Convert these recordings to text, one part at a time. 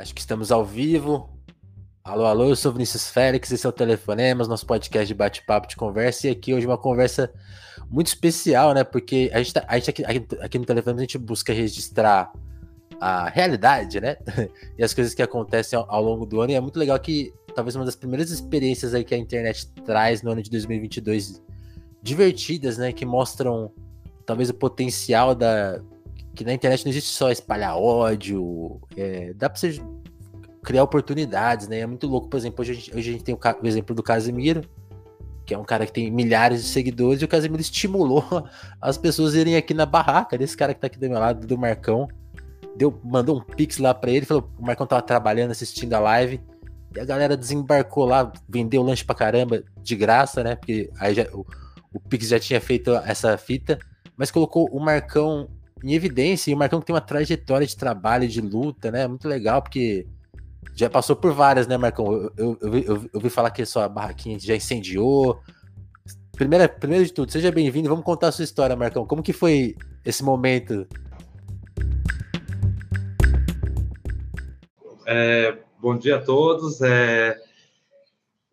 Acho que estamos ao vivo. Alô, alô, eu sou Vinícius Félix, esse é o Telefonemas, nosso podcast de bate-papo, de conversa, e aqui hoje uma conversa muito especial, né? Porque a gente, tá, a gente aqui, aqui, no Telefonemas a gente busca registrar a realidade, né? e as coisas que acontecem ao, ao, longo do ano, e é muito legal que talvez uma das primeiras experiências aí que a internet traz no ano de 2022 divertidas, né? Que mostram talvez o potencial da, que na internet não existe só espalhar ódio, é, dá pra você criar oportunidades, né? É muito louco, por exemplo, hoje a gente, hoje a gente tem o, o, exemplo do Casemiro, que é um cara que tem milhares de seguidores, e o Casemiro estimulou as pessoas irem aqui na barraca desse cara que tá aqui do meu lado, do Marcão. Deu, mandou um pix lá para ele, falou: o Marcão tava trabalhando, assistindo a live, e a galera desembarcou lá, vendeu lanche pra caramba, de graça, né? Porque aí já, o, o Pix já tinha feito essa fita, mas colocou o Marcão em evidência, e o Marcão que tem uma trajetória de trabalho, de luta, né? Muito legal, porque já passou por várias, né, Marcão? Eu, eu, eu, eu, ouvi falar que a sua barraquinha já incendiou. Primeira, primeiro de tudo, seja bem-vindo. Vamos contar a sua história, Marcão. Como que foi esse momento? É, bom dia a todos. É,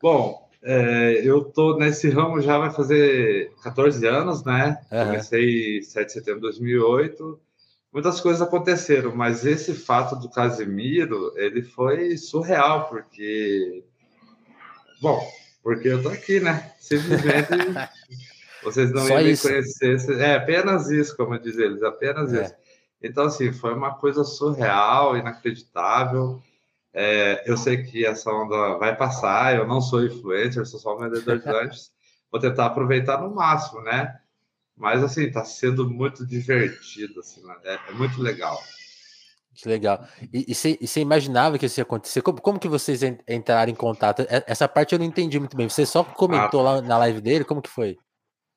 bom, é, eu tô nesse ramo já vai fazer 14 anos, né? Uhum. Comecei 7 de setembro de 2008. Muitas coisas aconteceram, mas esse fato do Casimiro, ele foi surreal, porque... Bom, porque eu tô aqui, né? Simplesmente vocês não iam me conhecer. É apenas isso, como diz eles, apenas é. isso. Então, assim, foi uma coisa surreal, inacreditável. É, eu sei que essa onda vai passar, eu não sou influencer, sou só um vendedor de lanches. Vou tentar aproveitar no máximo, né? Mas, assim, está sendo muito divertido, assim, né? é, é, muito legal. Que legal. E você imaginava que isso ia acontecer? Como, como que vocês entraram em contato? Essa parte eu não entendi muito bem. Você só comentou ah, lá na live dele? Como que foi?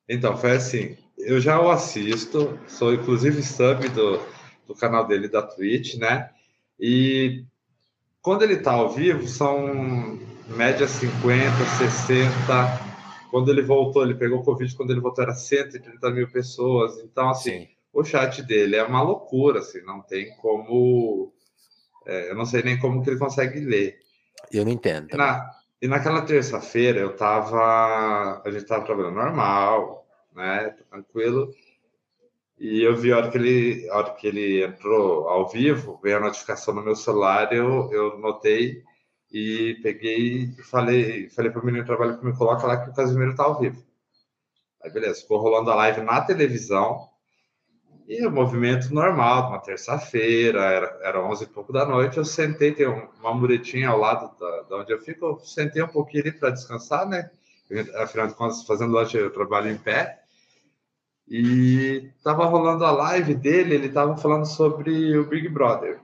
Então, foi assim. Eu já o assisto, sou inclusive sub do, do canal dele da Twitch, né? E quando ele está ao vivo, são média 50, 60. Quando ele voltou, ele pegou Covid, quando ele voltou era 130 mil pessoas. Então, assim, Sim. o chat dele é uma loucura, assim, não tem como. É, eu não sei nem como que ele consegue ler. Eu não entendo. E, na, e naquela terça-feira eu tava. A gente tava trabalhando normal, né? Tranquilo. E eu vi a hora que ele, hora que ele entrou ao vivo, veio a notificação no meu celular, eu, eu notei e peguei e falei, falei para o menino que trabalha que me coloca lá que o Casimiro está ao vivo. Aí beleza, ficou rolando a live na televisão e o movimento normal, uma terça-feira, era, era 11 e pouco da noite, eu sentei, tem uma muretinha ao lado da, da onde eu fico, eu sentei um pouquinho ali para descansar, né? Afinal de contas, fazendo lanche eu trabalho em pé. E tava rolando a live dele, ele tava falando sobre o Big Brother.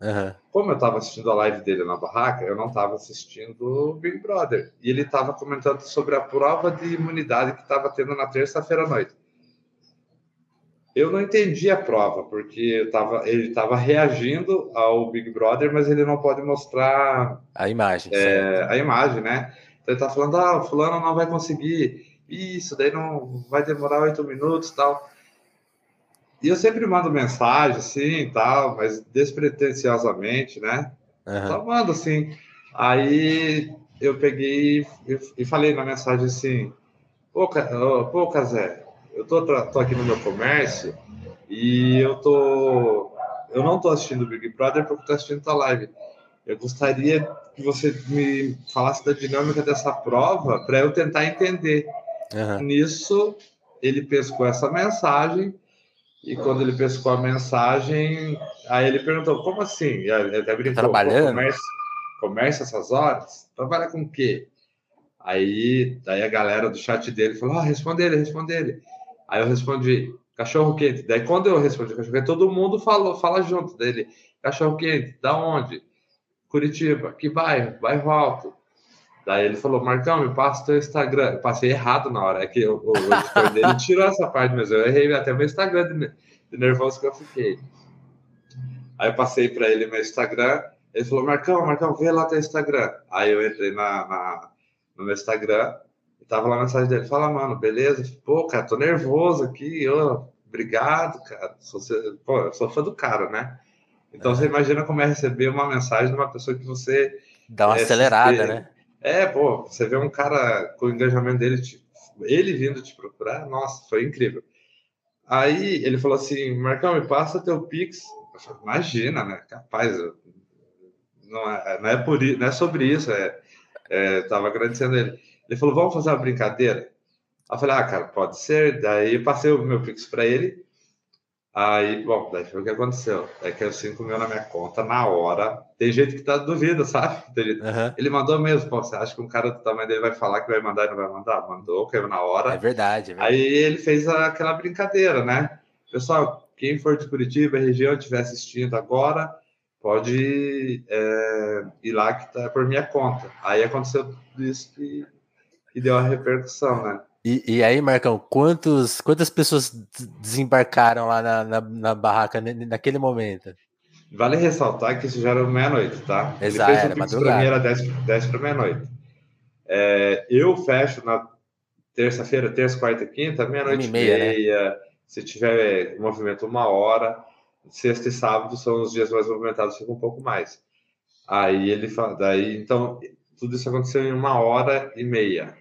Uhum. Como eu estava assistindo a live dele na barraca, eu não estava assistindo o Big Brother. E ele estava comentando sobre a prova de imunidade que estava tendo na terça-feira à noite. Eu não entendi a prova, porque tava, ele estava reagindo ao Big Brother, mas ele não pode mostrar a imagem. É, a imagem, né? Então ele está falando: ah, o fulano não vai conseguir isso, daí não vai demorar oito minutos tal. E eu sempre mando mensagem, assim, tal, mas despretensiosamente, né? Uhum. Só mando, assim. Aí eu peguei e falei na mensagem assim, pô, pô Casé, eu tô, tô aqui no meu comércio e eu tô... Eu não tô assistindo o Big Brother porque tô assistindo a live. Eu gostaria que você me falasse da dinâmica dessa prova para eu tentar entender. Uhum. Nisso, ele pescou essa mensagem, e quando ele pescou a mensagem, aí ele perguntou: como assim? Ele até brincou: Trabalhando? Comércio, comércio essas horas? Trabalha com o quê? Aí, daí a galera do chat dele falou: ah, responde ele, responde ele. Aí eu respondi: cachorro quente. Daí quando eu respondi cachorro quente, todo mundo falou, fala junto dele: cachorro quente, da onde? Curitiba, que bairro? Bairro Alto. Daí ele falou, Marcão, me passa teu Instagram. Eu passei errado na hora, é que o, o editor dele tirou essa parte, mas eu errei até meu Instagram de, de nervoso que eu fiquei. Aí eu passei para ele meu Instagram, ele falou, Marcão, Marcão, vê lá teu Instagram. Aí eu entrei na, na no meu Instagram e tava lá a mensagem dele, fala, mano, beleza? Pô, cara, tô nervoso aqui, ô, obrigado, cara. Sou, pô, eu sou fã do cara, né? Então você imagina como é receber uma mensagem de uma pessoa que você. Dá uma é, acelerada, né? É, pô, você vê um cara com o engajamento dele, ele vindo te procurar, nossa, foi incrível. Aí ele falou assim: Marcão, me passa teu Pix. Eu falei, Imagina, né? Capaz, eu, não, é, não, é por, não é sobre isso, é, é, tava agradecendo ele. Ele falou: Vamos fazer uma brincadeira? Eu falei: Ah, cara, pode ser. Daí passei o meu Pix para ele. Aí, bom, daí foi o que aconteceu. Daí caiu 5 mil na minha conta na hora. Tem gente que tá duvida, sabe? Uhum. Ele mandou mesmo. Pô, você acha que um cara do tamanho dele vai falar que vai mandar e não vai mandar? Mandou, caiu na hora. É verdade, é verdade. Aí ele fez aquela brincadeira, né? Pessoal, quem for de Curitiba, região, estiver assistindo agora, pode é, ir lá que tá por minha conta. Aí aconteceu tudo isso que, que deu a repercussão, né? E, e, aí, Marcão, quantos, quantas pessoas desembarcaram lá na, na, na, barraca naquele momento? Vale ressaltar que isso já era meia-noite, tá? Exato, Ele fez Para mim era 10, 10 para meia-noite. É, eu fecho na terça-feira, terça, quarta e quinta, meia-noite e meia. meia né? Se tiver movimento, uma hora. Sexta e sábado são os dias mais movimentados, fica um pouco mais. Aí ele fala, daí, então, tudo isso aconteceu em uma hora e meia.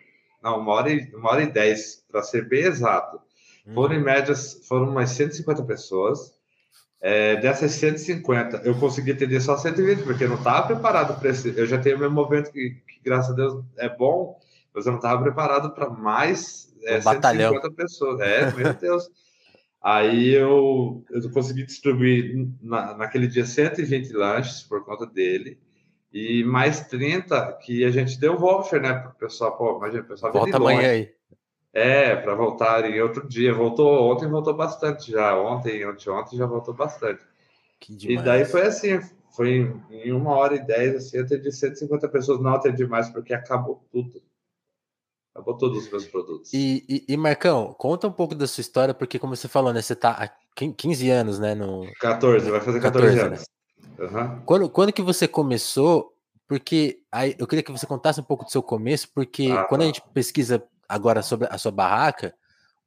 Não, uma hora e, uma hora e dez, para ser bem exato. Hum. Foram, em média, foram umas 150 pessoas. É, dessas 150, eu consegui atender só 120, porque eu não estava preparado para esse. Eu já tenho meu movimento que, que, graças a Deus, é bom, mas eu não estava preparado para mais é, um 150 pessoas. É, meu Deus. Aí eu, eu consegui distribuir na, naquele dia 120 lanches por conta dele e mais 30 que a gente deu voucher, né, para o pessoal. Pô, imagina, o pessoal Volta amanhã aí. É, para voltar em outro dia. Voltou ontem, voltou bastante já. Ontem, ontem, ontem já voltou bastante. e daí foi assim, foi em, uma hora e dez, assim, eu atendi 150 pessoas, não atendi mais porque acabou tudo. Acabou todos os meus produtos. E, e, e, Marcão, conta um pouco da sua história, porque como você falou, né, você tá há 15 anos, né, no... 14, vai fazer 14, 14 anos. Né? Uhum. Quando, quando que você começou? Porque aí eu queria que você contasse um pouco do seu começo, porque ah, quando a gente pesquisa agora sobre a sua barraca,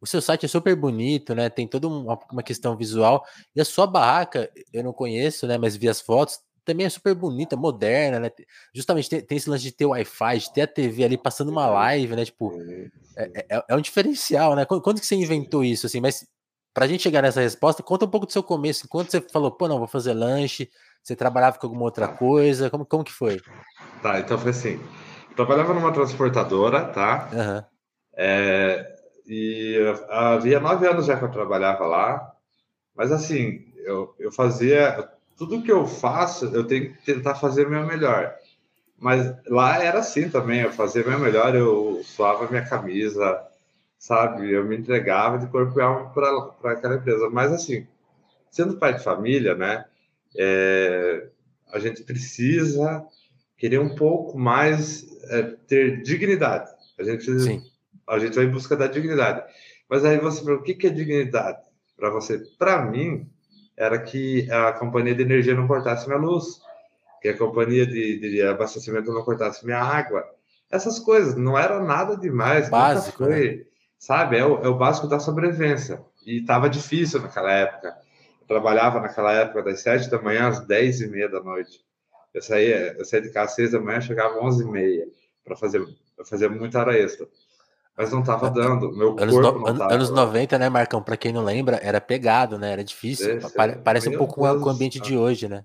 o seu site é super bonito, né? Tem toda uma, uma questão visual. E a sua barraca, eu não conheço, né? Mas vi as fotos, também é super bonita, moderna, né? Justamente tem, tem esse lance de ter Wi-Fi, de ter a TV ali passando uma live, né? Tipo, é, é, é um diferencial, né? Quando, quando, que você inventou isso, assim? Mas pra gente chegar nessa resposta, conta um pouco do seu começo. Quando você falou, pô, não, vou fazer lanche, você trabalhava com alguma outra coisa? Como, como que foi? Tá, então foi assim. Trabalhava numa transportadora, tá? Uhum. É, e havia nove anos já que eu trabalhava lá. Mas assim, eu, eu fazia. Tudo que eu faço, eu tenho que tentar fazer o meu melhor. Mas lá era assim também, eu fazia o meu melhor, eu suava minha camisa, sabe? Eu me entregava de corpo e alma para aquela empresa. Mas assim, sendo pai de família, né? é, a gente precisa querer um pouco mais é, ter dignidade. A gente, Sim. a gente vai em busca da dignidade. Mas aí você fala, o que, que é dignidade para você? Para mim, era que a companhia de energia não cortasse minha luz, que a companhia de, de abastecimento não cortasse minha água. Essas coisas não era nada demais. Básico, foi, né? Sabe? É o, é o básico da sobrevivência. E estava difícil naquela época trabalhava naquela época das sete da manhã às dez e meia da noite. Eu saía, eu saía de casa às seis da manhã, chegava às onze e meia para fazer, fazer muita hora extra. Mas não estava dando, meu anos corpo no, não tava. Anos 90, né, Marcão? Para quem não lembra, era pegado, né? Era difícil. Esse, parece um pouco Deus, com o ambiente de hoje, né?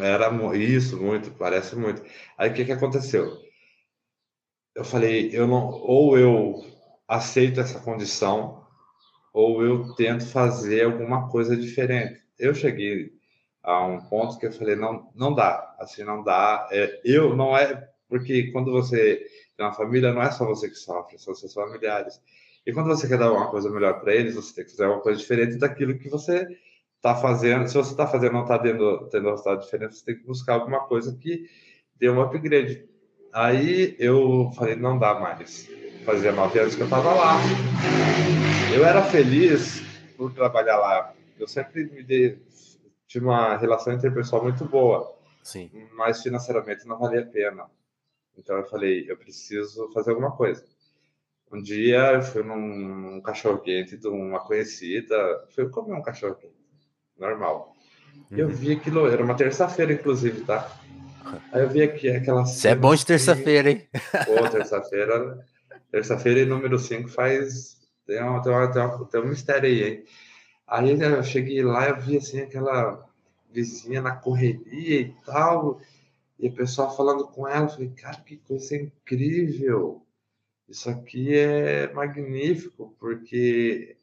Era isso, muito, parece muito. Aí o que, que aconteceu? Eu falei, eu não, ou eu aceito essa condição, ou eu tento fazer alguma coisa diferente. Eu cheguei a um ponto que eu falei, não, não dá, assim, não dá. É, eu não é, porque quando você tem uma família, não é só você que sofre, são seus familiares. E quando você quer dar uma coisa melhor para eles, você tem que fazer uma coisa diferente daquilo que você está fazendo. Se você está fazendo não está tendo, tendo resultado diferente, você tem que buscar alguma coisa que dê um upgrade. Aí eu falei, não dá mais. Fazia nove anos que eu estava lá. Eu era feliz por trabalhar lá. Eu sempre me dei, tive uma relação interpessoal muito boa. Sim. Mas financeiramente não valia a pena. Então eu falei, eu preciso fazer alguma coisa. Um dia eu fui num, num cachorro quente de uma conhecida, fui comer um cachorro quente, normal. E eu vi aquilo, era uma terça-feira, inclusive, tá? Aí eu vi aqui aquela. Você é bom de terça-feira, hein? Pô, terça-feira. Terça-feira e número 5 faz. Tem, uma, tem, uma, tem, uma, tem um mistério aí, hein? Aí eu cheguei lá, eu vi assim aquela vizinha na correria e tal, e o pessoal falando com ela, eu falei, cara, que coisa incrível! Isso aqui é magnífico, porque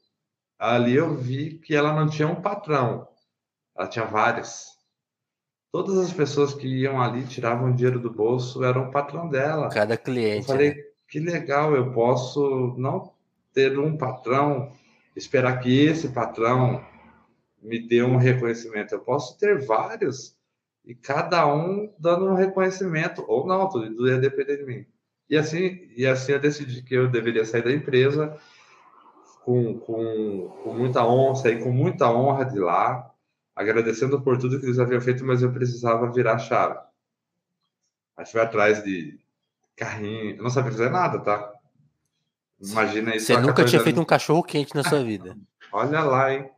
ali eu vi que ela não tinha um patrão, ela tinha vários. Todas as pessoas que iam ali tiravam dinheiro do bolso eram o patrão dela. Cada cliente. Eu falei, né? que legal, eu posso não ter um patrão, esperar que esse patrão me dê um reconhecimento. Eu posso ter vários e cada um dando um reconhecimento ou não, tudo ia depender de mim. E assim, e assim eu decidi que eu deveria sair da empresa com, com, com muita honra, sair com muita honra de lá, agradecendo por tudo que eles haviam feito, mas eu precisava virar a chave. Aí fui atrás de carrinho, eu não sabia fazer nada, tá? Imagina isso. Você nunca tinha feito um cachorro quente na sua vida. olha lá, hein?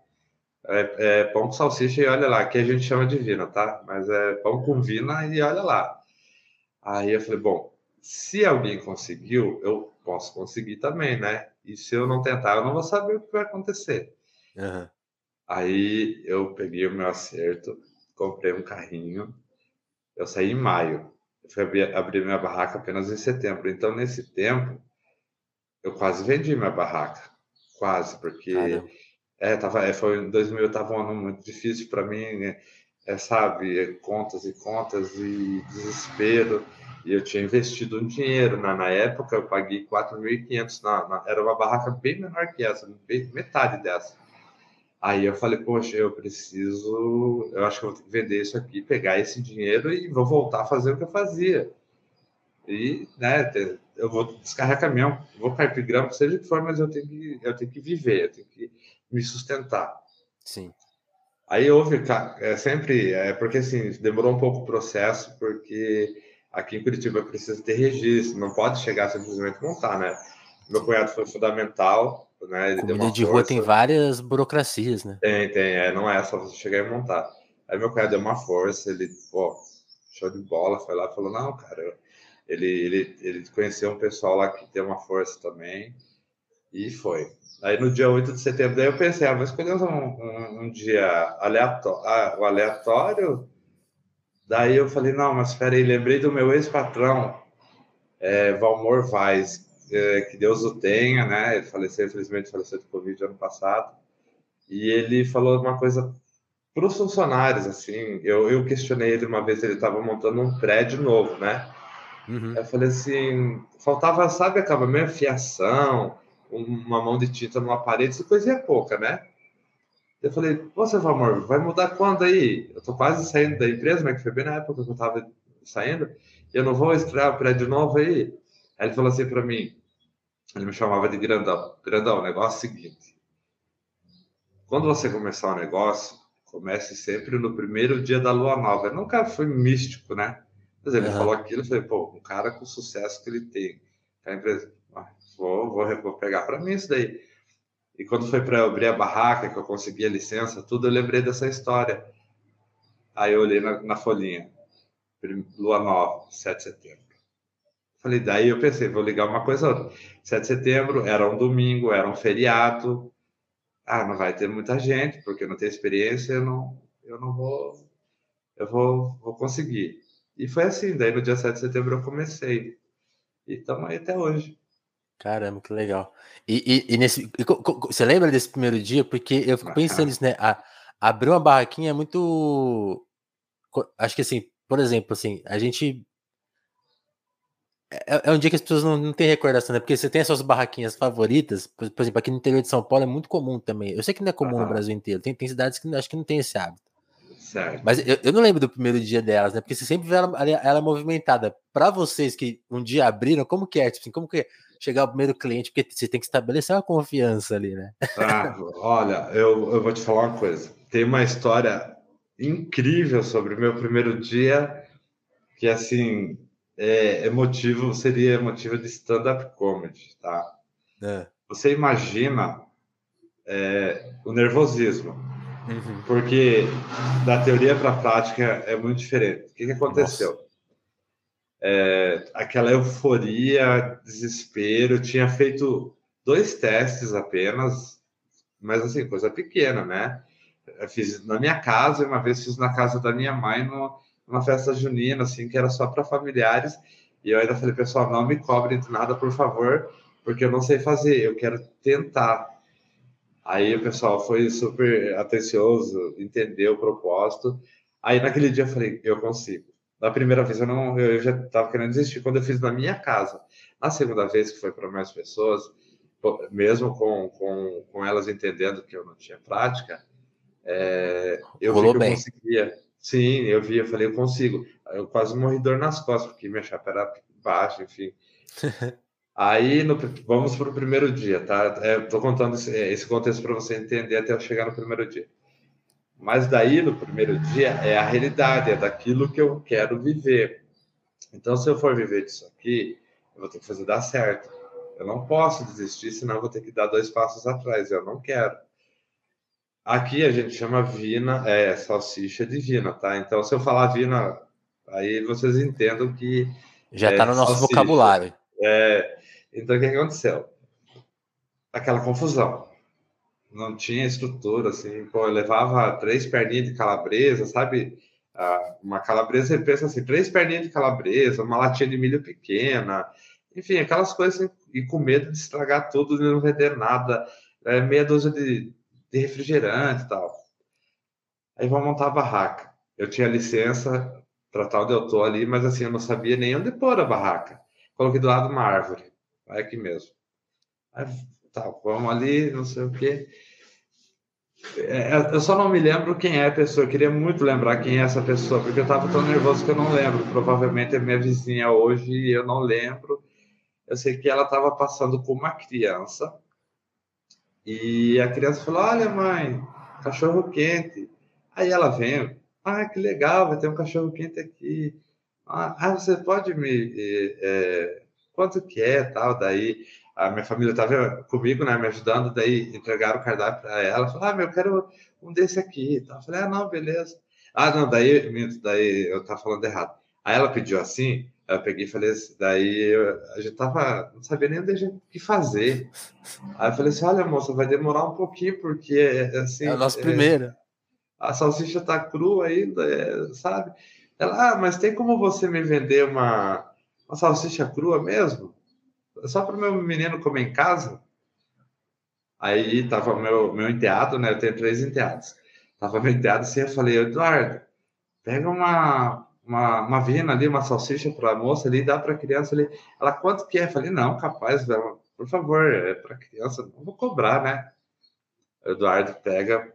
É, é, pão com salsicha e olha lá, que a gente chama de vina, tá? Mas é pão com vina e olha lá. Aí eu falei, bom, se alguém conseguiu, eu posso conseguir também, né? E se eu não tentar, eu não vou saber o que vai acontecer. Uhum. Aí eu peguei o meu acerto, comprei um carrinho. Eu saí em maio. Eu fui abrir, abrir minha barraca apenas em setembro. Então, nesse tempo, eu quase vendi minha barraca. Quase, porque é, tava, é, foi em 2000 estava um ano muito difícil para mim, né? é, sabe, contas e contas e desespero e eu tinha investido um dinheiro. Na, na época, eu paguei 4.500. Na, na, era uma barraca bem menor que essa, bem, metade dessa. Aí eu falei, poxa, eu preciso, eu acho que eu vou ter que vender isso aqui, pegar esse dinheiro e vou voltar a fazer o que eu fazia. E, né, eu vou descarregar caminhão, vou carpir grama, seja o que for, mas eu tenho que, eu tenho que viver, eu tenho que me sustentar. Sim. Aí houve, é, sempre, é, porque assim, demorou um pouco o processo, porque aqui em Curitiba precisa ter registro, não pode chegar simplesmente montar, né? Meu cunhado foi fundamental, né? Comida de rua tem várias burocracias, né? Tem, tem, é, não é só você chegar e montar. Aí meu cunhado deu uma força, ele, pô, show de bola, foi lá e falou, não, cara, ele, ele, ele conheceu um pessoal lá que tem uma força também, e foi. Aí no dia 8 de setembro, daí eu pensei, ah, vou escolher um, um, um dia aleatório, ah, o aleatório Daí eu falei, não, mas espera aí, lembrei do meu ex-patrão, é, Valmor Vaz, que Deus o tenha, né? Ele faleceu, infelizmente, faleceu de Covid ano passado. E ele falou uma coisa para os funcionários, assim, eu, eu questionei ele uma vez, ele estava montando um prédio novo, né? Uhum. Eu falei assim, faltava, sabe, acabamento, fiação, uma mão de tinta numa parede, coisa é pouca, né? Eu falei, seu amor, vai mudar quando aí? Eu tô quase saindo da empresa, mas que foi bem na época que eu tava saindo, eu não vou estrear o prédio novo aí. Aí ele falou assim para mim, ele me chamava de grandão. Grandão, o negócio é o seguinte, quando você começar um negócio, comece sempre no primeiro dia da lua nova. Eu nunca fui místico, né? Mas ele uhum. falou aquilo, eu falei, pô, um cara com o sucesso que ele tem, a empresa, ah, vou, vou, vou pegar para mim isso daí. E quando foi para abrir a barraca, que eu consegui a licença, tudo, eu lembrei dessa história. Aí eu olhei na, na folhinha, lua nova, 7 de setembro. Falei, daí eu pensei, vou ligar uma coisa outra. 7 de setembro era um domingo, era um feriado. Ah, não vai ter muita gente, porque não tenho experiência, eu não, eu não vou, eu vou, vou conseguir. E foi assim, daí no dia 7 de setembro eu comecei. E estamos aí até hoje. Caramba, que legal. E, e, e nesse, e, você lembra desse primeiro dia? Porque eu fico pensando nisso, né? A, abrir uma barraquinha é muito. Acho que assim, por exemplo, assim, a gente. É, é um dia que as pessoas não, não têm recordação, né? Porque você tem as suas barraquinhas favoritas, por, por, exemplo, aqui no interior de São Paulo é muito comum também. Eu sei que não é comum no Brasil inteiro, tem, tem cidades que acho que não tem esse hábito. Certo. Mas eu, eu, não lembro do primeiro dia delas, né? Porque você sempre vê ela, ela movimentada. Para vocês que um dia abriram, como que é? Tipo assim, como que é? chegar o primeiro cliente, porque você tem que estabelecer uma confiança ali, né? Ah, olha, eu, eu vou te falar uma coisa. Tem uma história incrível sobre o meu primeiro dia, que assim, é, é motivo, seria motivo de stand-up comedy, tá? É. Você imagina é, o nervosismo. Uhum. Porque da teoria para a prática é muito diferente. O que, que aconteceu? É, aquela euforia, desespero, tinha feito dois testes apenas, mas assim, coisa pequena, né? Eu fiz na minha casa, uma vez fiz na casa da minha mãe, no, numa festa junina, assim, que era só para familiares, e eu ainda falei, pessoal, não me cobrem de nada, por favor, porque eu não sei fazer, eu quero tentar. Aí o pessoal foi super atencioso, entendeu o propósito. Aí naquele dia eu falei, eu consigo. Na primeira vez eu não, eu já estava querendo desistir quando eu fiz na minha casa. Na segunda vez que foi para mais pessoas, mesmo com, com, com elas entendendo que eu não tinha prática, é, eu Rolou vi que eu bem. conseguia. Sim, eu vi, eu falei, eu consigo. Eu quase morri dor nas costas, porque minha chapa era baixa, enfim. Aí, no, vamos para o primeiro dia, tá? Estou é, contando esse, esse contexto para você entender até eu chegar no primeiro dia. Mas daí, no primeiro dia, é a realidade, é daquilo que eu quero viver. Então, se eu for viver disso aqui, eu vou ter que fazer dar certo. Eu não posso desistir, senão eu vou ter que dar dois passos atrás. Eu não quero. Aqui a gente chama vina, é salsicha divina, tá? Então, se eu falar vina, aí vocês entendam que. Já está é, no nosso salsicha. vocabulário. É, então, o que aconteceu? Aquela confusão. Não tinha estrutura, assim. Pô, eu levava três perninhas de calabresa, sabe? Ah, uma calabresa, você pensa assim, três perninhas de calabresa, uma latinha de milho pequena, enfim, aquelas coisas, assim, e com medo de estragar tudo e não vender nada, é, meia dúzia de, de refrigerante e tal. Aí vamos montar a barraca. Eu tinha licença para tal onde eu tô ali, mas assim, eu não sabia nem onde pôr a barraca. Coloquei do lado uma árvore. Vai aqui mesmo. Aí, tá, vamos ali, não sei o quê. É, eu só não me lembro quem é a pessoa. Eu queria muito lembrar quem é essa pessoa, porque eu estava tão nervoso que eu não lembro. Provavelmente é minha vizinha hoje e eu não lembro. Eu sei que ela estava passando com uma criança e a criança falou: Olha, mãe, cachorro quente. Aí ela vem: Ah, que legal, vai ter um cachorro quente aqui. Ah, ah você pode me. É, quanto que é tal? Daí a minha família estava comigo, né, me ajudando. Daí entregaram o cardápio para ela. Falaram: Ah, meu, eu quero um desse aqui. Então, eu falei: Ah, não, beleza. Ah, não, daí, daí eu estava falando errado. Aí ela pediu assim. Eu peguei e falei assim, daí eu, a gente tava, não sabia nem o que fazer. Aí eu falei assim, olha moça, vai demorar um pouquinho, porque assim... É o nosso é, primeiro. A salsicha tá crua ainda, é, sabe? Ela, ah, mas tem como você me vender uma, uma salsicha crua mesmo? Só para o meu menino comer em casa? Aí tava meu, meu enteado, né? Eu tenho três enteados. Tava meu enteado assim, eu falei, Eduardo, pega uma, uma, uma vina ali, uma salsicha para a moça ali, dá para a criança ali. Ela, quanto que é? Eu falei, não, capaz, velho, por favor, é para criança, não vou cobrar, né? Eduardo pega,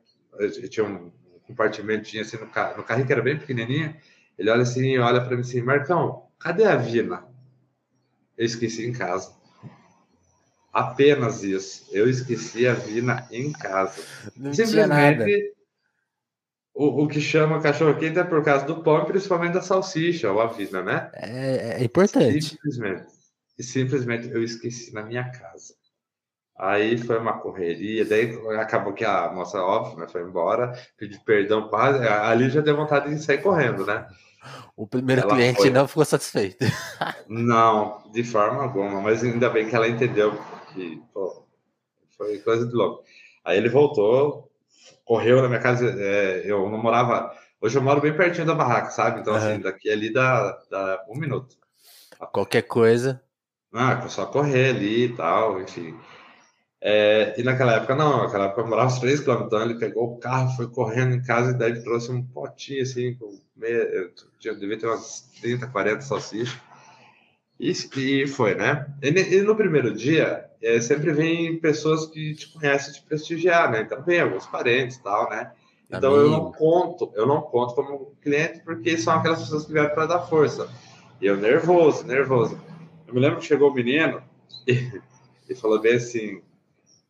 tinha um compartimentinho assim no carro, no carro que era bem pequenininho, ele olha assim olha para mim assim, Marcão, cadê a vina? Eu esqueci em casa. Apenas isso. Eu esqueci a vina em casa. Não Simplesmente o, o que chama cachorro-quente é por causa do pão, principalmente da salsicha ou a vida, né? É, é importante. Simplesmente. E simplesmente eu esqueci na minha casa. Aí foi uma correria, daí acabou que a moça, óbvio, né, foi embora, pedi perdão quase, ali já deu vontade de sair correndo, né? O primeiro ela cliente foi... não ficou satisfeito. Não, de forma alguma, mas ainda bem que ela entendeu que pô, foi coisa de louco. Aí ele voltou, correu na minha casa. É, eu não morava. Hoje eu moro bem pertinho da barraca, sabe? Então, assim, daqui ali dá, dá um minuto. Qualquer coisa. Ah, só correr ali e tal, enfim. É, e naquela época, não, naquela época eu morava uns 3 km, então ele pegou o carro, foi correndo em casa e daí trouxe um potinho assim, com meia, devia ter umas 30, 40 salsichas. E, e foi, né? E, e no primeiro dia, é, sempre vem pessoas que te conhecem te prestigiar, né? Então vem alguns parentes e tal, né? Então Amigo. eu não conto, eu não conto como cliente porque são aquelas pessoas que vieram para dar força. E eu nervoso, nervoso. Eu me lembro que chegou o um menino e, e, falou bem assim: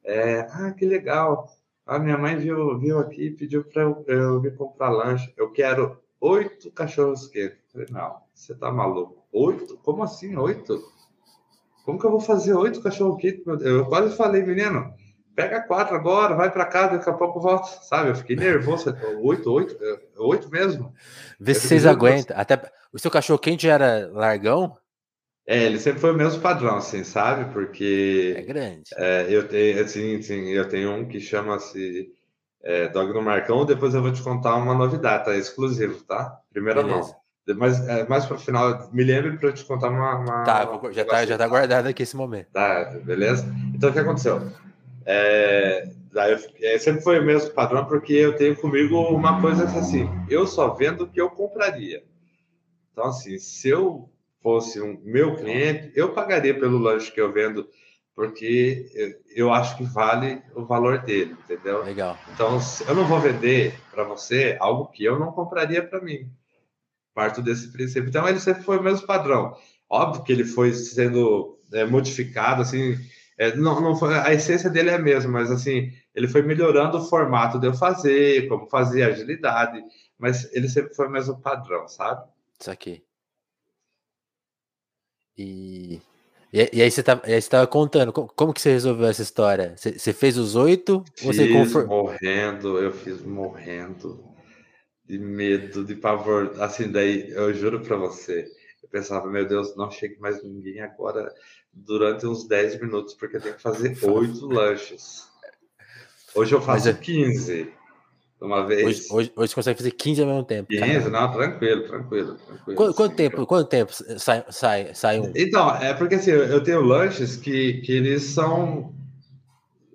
é, Ah, que legal. A minha mãe viu, viu aqui e pediu para eu, eu vir comprar lanche. Eu quero oito cachorros quentes. falei, não, você tá maluco. Oito? Como assim, oito? Como que eu vou fazer oito cachorro quente? Eu quase falei, menino, pega quatro agora, vai para casa, daqui a pouco volta, sabe? Eu fiquei nervoso, oito, oito, oito mesmo. Vê se vocês aguentam. Até o seu cachorro quente era largão? É, ele sempre foi o mesmo padrão, assim, sabe? Porque é grande. É, eu tenho, assim, assim, eu tenho um que chama-se é, Dog no Marcão. Depois eu vou te contar uma novidade, tá? Exclusivo, tá? Primeira Beleza. mão. Mas é, mais para o final, me lembre para eu te contar uma. uma tá, vou, já, tá já tá guardado aqui esse momento. Tá, beleza? Então o que aconteceu? É, eu, é, sempre foi o mesmo padrão, porque eu tenho comigo uma coisa assim: eu só vendo o que eu compraria. Então, assim, se eu fosse um meu cliente, eu pagaria pelo lanche que eu vendo, porque eu acho que vale o valor dele, entendeu? Legal. Então, eu não vou vender para você algo que eu não compraria para mim. Parto desse princípio. Então, ele sempre foi o mesmo padrão. Óbvio que ele foi sendo é, modificado, assim, é, não, não foi, a essência dele é a mesma, mas assim, ele foi melhorando o formato de eu fazer, como fazer, agilidade, mas ele sempre foi o mesmo padrão, sabe? Isso aqui. E, e, e, aí você tá, estava contando, como, como, que você resolveu essa história? Você, você fez os oito? Fiz você confor... morrendo, eu fiz morrendo de medo, de pavor. Assim, daí eu juro para você, eu pensava, meu Deus, não chegue mais ninguém agora durante uns 10 minutos, porque eu tenho que fazer oito lanches. Hoje eu faço Mas, 15 uma vez. Hoje, hoje, hoje, você consegue fazer 15 ao mesmo tempo. 15, caramba. não, tranquilo, tranquilo. tranquilo quanto, quanto tempo, quanto tempo sai, sai, sai um? Então, é porque assim, eu tenho lanches que, que eles são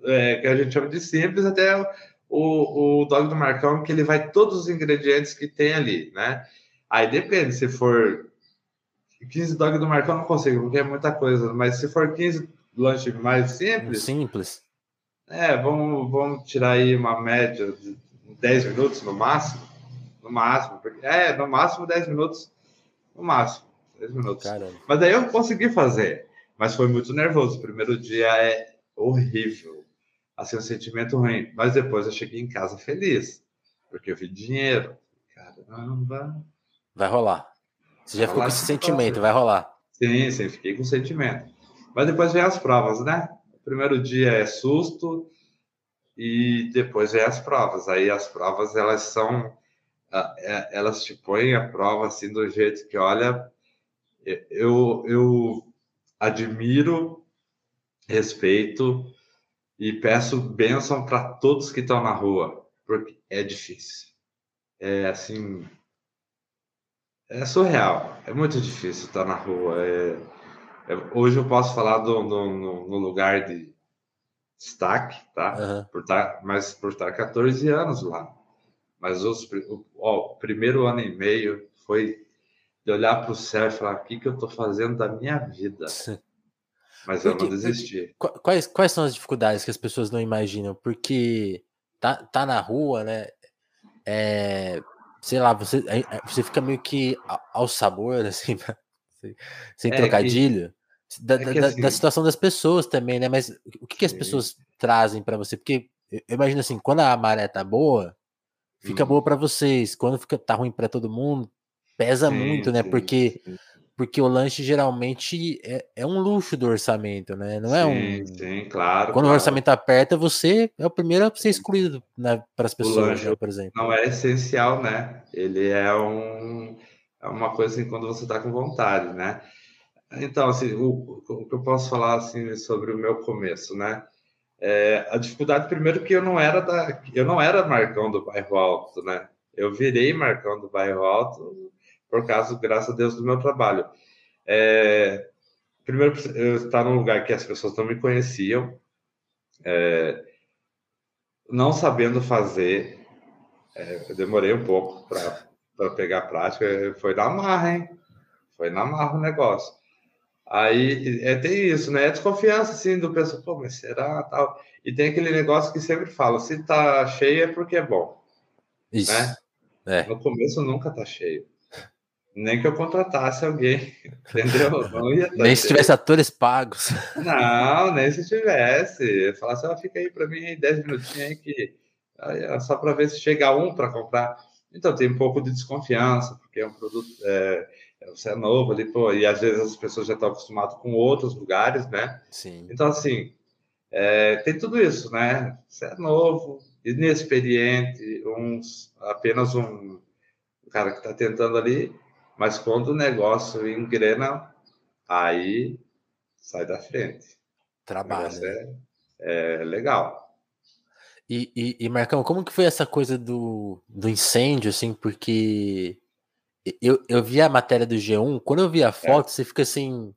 é, que a gente chama de simples, até o, o dog do Marcão, que ele vai todos os ingredientes que tem ali, né? Aí depende, se for 15 dog do Marcão, não consigo, porque é muita coisa, mas se for 15 lanches mais simples. Simples. É, vamos, vamos tirar aí uma média de 10 minutos no máximo. No máximo. Porque, é, no máximo 10 minutos. No máximo. 10 minutos. Caramba. Mas daí eu consegui fazer. Mas foi muito nervoso. O primeiro dia é horrível. Assim, um sentimento ruim. Mas depois eu cheguei em casa feliz. Porque eu vi dinheiro. Caramba. Vai rolar. Você já vai ficou com esse sentimento, vai rolar. Sim, sim, fiquei com sentimento. Mas depois vem as provas, né? O primeiro dia é susto, e depois vem as provas. Aí as provas elas são é, elas te põem a prova assim do jeito que olha eu eu admiro, respeito e peço bênção para todos que estão na rua, porque é difícil. É assim, é surreal, é muito difícil estar na rua. É, é, hoje eu posso falar do, do, no, no lugar de destaque, tá? Uhum. Por estar, mas por estar 14 anos lá. Mas os, o, ó, o primeiro ano e meio foi de olhar para o céu e falar: o que, que eu estou fazendo da minha vida? Mas eu não desisti. Quais, quais são as dificuldades que as pessoas não imaginam? Porque tá, tá na rua, né? É, sei lá, você, você fica meio que ao sabor, assim, sem é trocadilho. Que da, é da, assim, da, situação das pessoas também, né? Mas o que, que as pessoas trazem para você? Porque eu imagino assim, quando a maré tá boa, fica hum. boa para vocês. Quando fica tá ruim para todo mundo, pesa sim, muito, né? Sim, porque sim. Porque o lanche geralmente é, é, um luxo do orçamento, né? Não é um. Sim, claro. Quando claro. o orçamento aperta, você é o primeiro a ser excluído né, para as pessoas, né, por exemplo. Não é essencial, né? Ele é um é uma coisa assim quando você tá com vontade, né? Então, assim, o, o, que eu posso falar assim sobre o meu começo, né? É, a dificuldade primeiro que eu não era da, eu não era Marcão do bairro Alto, né? Eu virei Marcão do bairro Alto por causa, graças a Deus, do meu trabalho. É, primeiro, eu estar num lugar que as pessoas não me conheciam, é, não sabendo fazer. É, eu demorei um pouco para pegar a prática. Foi na marra, hein? Foi na marra o negócio. Aí é, tem isso, né? É desconfiança, assim, do pessoal, pô, mas será tal? E tem aquele negócio que sempre fala, se tá cheio é porque é bom. Isso. Né? É. No começo nunca tá cheio. Nem que eu contratasse alguém, entendeu? nem se tivesse atores pagos. Não, nem se tivesse. Falasse, ó, fica aí para mim 10 minutinhos aí que só para ver se chega um para comprar. Então tem um pouco de desconfiança, porque é um produto. É, você é novo ali, pô, e às vezes as pessoas já estão acostumadas com outros lugares, né? Sim. Então, assim, É, tem tudo isso, né? Você é novo, inexperiente, uns, apenas um cara que está tentando ali, mas quando o negócio engrena, aí sai da frente. Trabalho. Né? É, é, legal. E, e, e, Marcão, como que foi essa coisa do, do incêndio, assim, porque eu, eu vi a matéria do G1, quando eu vi a é. foto, é. você fica assim,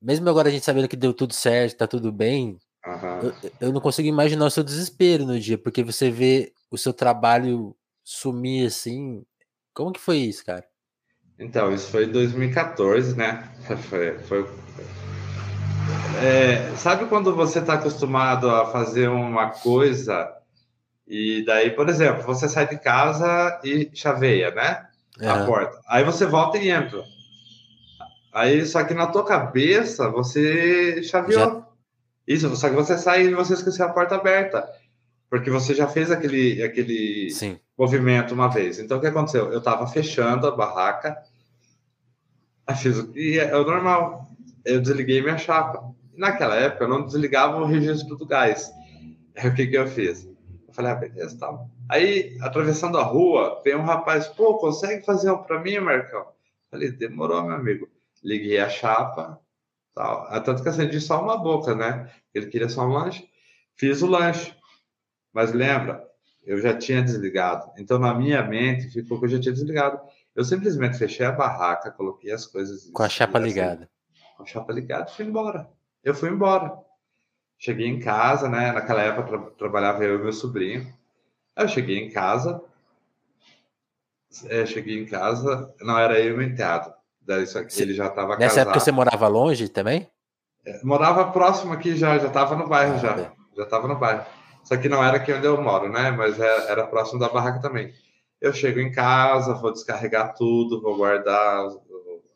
mesmo agora a gente sabendo que deu tudo certo, tá tudo bem, uhum. eu, eu, não consigo imaginar o seu desespero no dia, porque você vê o seu trabalho sumir assim. Como que foi isso, cara? Então, isso foi em 2014, né? Foi. foi... É, sabe quando você está acostumado a fazer uma coisa e daí, por exemplo, você sai de casa e chaveia, né? A porta. Aí você volta e entra. Aí, só que na tua cabeça, você chaveou. Já... Isso, só que você sai e você esqueceu a porta aberta. Porque você já fez aquele, aquele movimento uma vez. Então, o que aconteceu? Eu estava fechando a barraca, fiz o que é o normal. Eu desliguei minha chapa. Naquela época, eu não desligava o registro do gás. Aí, o que, que eu fiz? Eu falei, ah, beleza, tá. Aí, atravessando a rua, vem um rapaz, pô, consegue fazer um para mim, Marcão? Falei, demorou, meu amigo liguei a chapa, tal. Ah, tanto que acendi só uma boca, né? Ele queria só um lanche. Fiz o lanche. Mas lembra, eu já tinha desligado. Então, na minha mente, ficou que eu já tinha desligado. Eu simplesmente fechei a barraca, coloquei as coisas. Com a chapa assim, ligada. Com a chapa ligada, fui embora. Eu fui embora. Cheguei em casa, né? Naquela época tra trabalhava eu e meu sobrinho. Eu cheguei em casa. É, cheguei em casa, não era eu e meu enteado. Isso aqui, ele já estava casado. Nessa época você morava longe também? É, morava próximo aqui já, já estava no bairro ah, já. Bem. Já estava no bairro. Só que não era aqui onde eu moro, né? Mas era, é, era próximo da barraca também. Eu chego em casa, vou descarregar tudo, vou guardar as,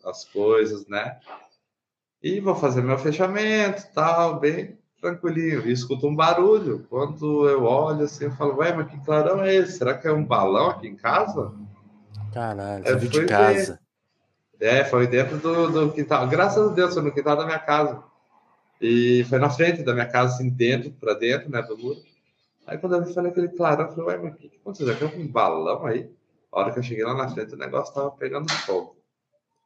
as coisas, né? E vou fazer meu fechamento, tal, bem tranquilinho. E escuto um barulho. Quando eu olho assim, eu falo, ué, mas que clarão é esse? Será que é um balão aqui em casa? Caralho, você viu de casa. Ver. É, foi dentro do, do quintal. Graças a Deus, foi no quintal da minha casa. E foi na frente da minha casa, assim, dentro, para dentro, né, do muro. Aí quando eu vi, falei aquele clarão, eu falei, ué, mas o que, aconteceu? Já um balão aí? A hora que eu cheguei lá na frente, o negócio tava pegando fogo.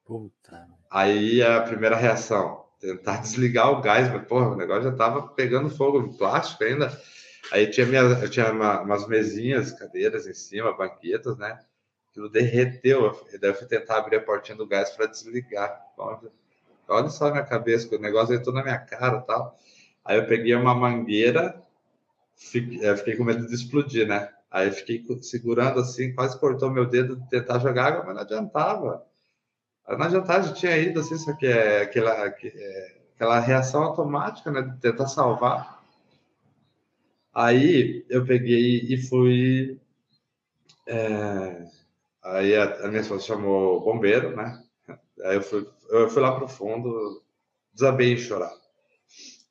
Puta. Aí a primeira reação, tentar desligar o gás, mas, porra, o negócio já tava pegando fogo no plástico ainda. Aí tinha, minha, eu tinha uma, umas mesinhas, cadeiras em cima, banquetas, né? aquilo derreteu. Daí eu fui tentar abrir a portinha do gás para desligar. Olha só a minha cabeça, o negócio entrou na minha cara tal. Aí eu peguei uma mangueira, fiquei, fiquei com medo de explodir, né? Aí fiquei segurando assim, quase cortou meu dedo de tentar jogar água, mas não adiantava. Não adiantava, já tinha ido assim, só que é aquela, é, aquela reação automática, né? De tentar salvar. Aí eu peguei e fui. É, Aí a, a minha esposa chamou o bombeiro, né? Aí eu fui, eu fui lá para o fundo, desabei em chorar.